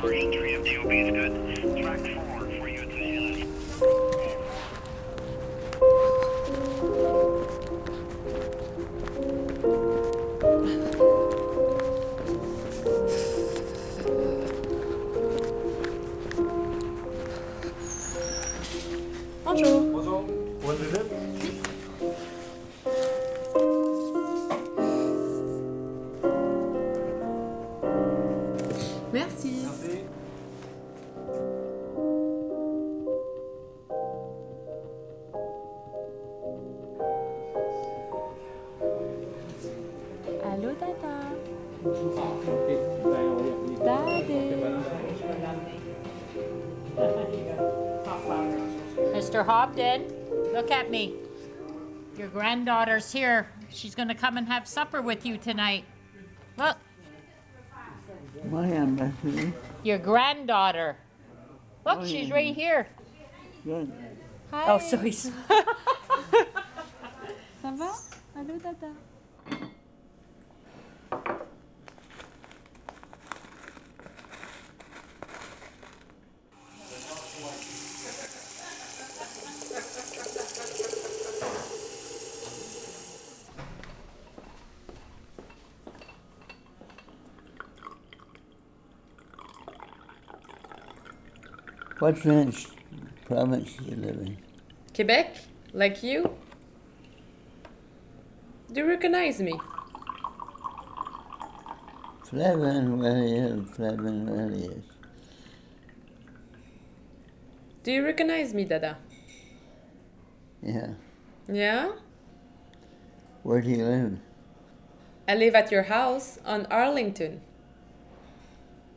3 of have is good. Track 4. Allô, Dada. Daddy. Mr. Hobden, look at me. Your granddaughter's here. She's going to come and have supper with you tonight. Look, My ambassador. your granddaughter. Look, she's right here. Good. Oh, Hi. Oh, sorry. Ça va? Allô, Dada. What French province you live in? Quebec? Like you? Do you recognize me? Flavin Williams, Flavin Williams. Do you recognize me, Dada? Yeah. Yeah? Where do you live? I live at your house on Arlington.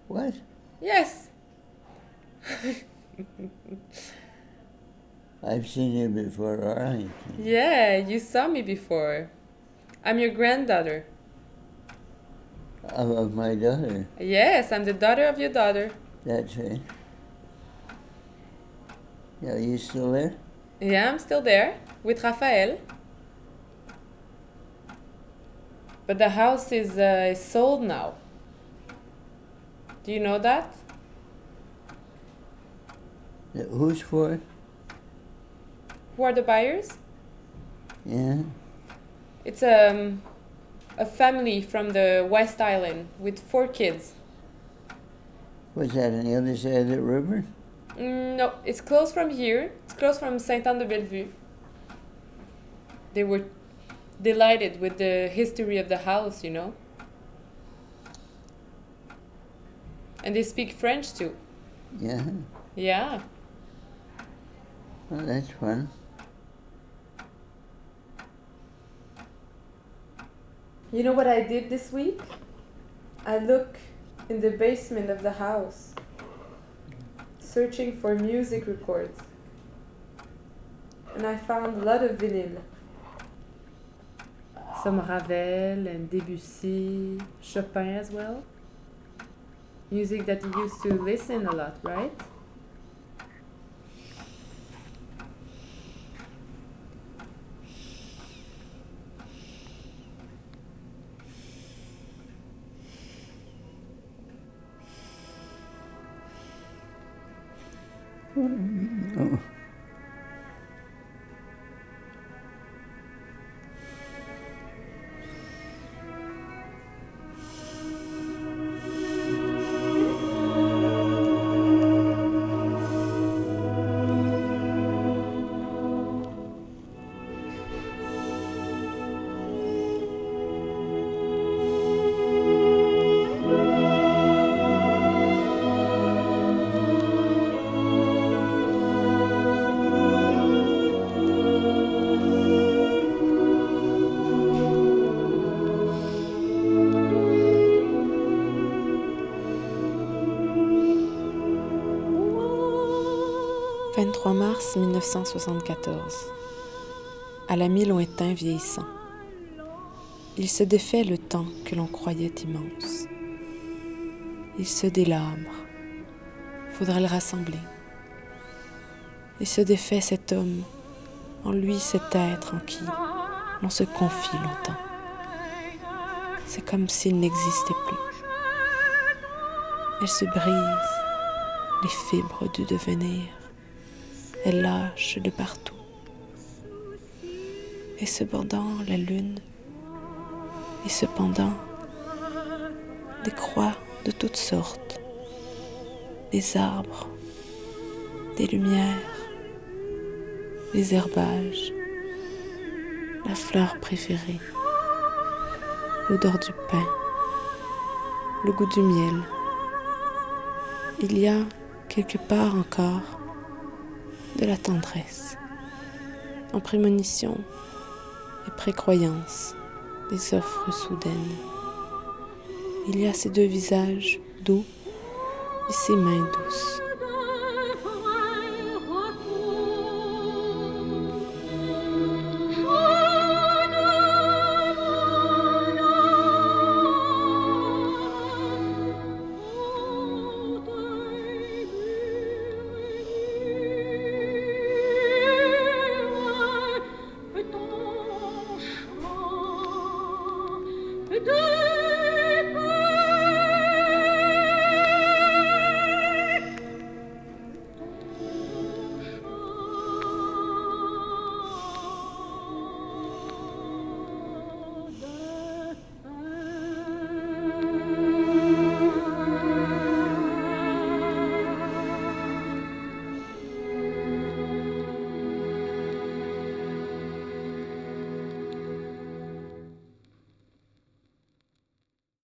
What? Yes. I've seen you before, Arlington. Yeah, you saw me before. I'm your granddaughter. Of, of my daughter. Yes, I'm the daughter of your daughter. That's right. Yeah, you still there? Yeah, I'm still there with Rafael. But the house is, uh, is sold now. Do you know that? Yeah, Who's for it? Who are the buyers? Yeah. It's um, a family from the West Island with four kids. Was that on the other side of the river? Mm, no, it's close from here. It's close from Saint Anne de Bellevue. They were delighted with the history of the house, you know. And they speak French too. Yeah. Yeah. Well, that's fun. You know what I did this week? I look in the basement of the house, searching for music records. And I found a lot of vinyl. Some Ravel and Debussy, Chopin as well. Music that you used to listen a lot, right? Oh. « 23 mars 1974. À l'ami lointain vieillissant. Il se défait le temps que l'on croyait immense. Il se délabre. Faudrait le rassembler. Il se défait cet homme, en lui cet être en qui l'on se confie longtemps. C'est comme s'il n'existait plus. Elle se brise, les fibres du devenir. Elle lâche de partout. Et cependant, la lune, et cependant, des croix de toutes sortes, des arbres, des lumières, les herbages, la fleur préférée, l'odeur du pain, le goût du miel. Il y a quelque part encore de la tendresse, en prémonition et précroyance des offres soudaines. Il y a ces deux visages doux et ces mains douces.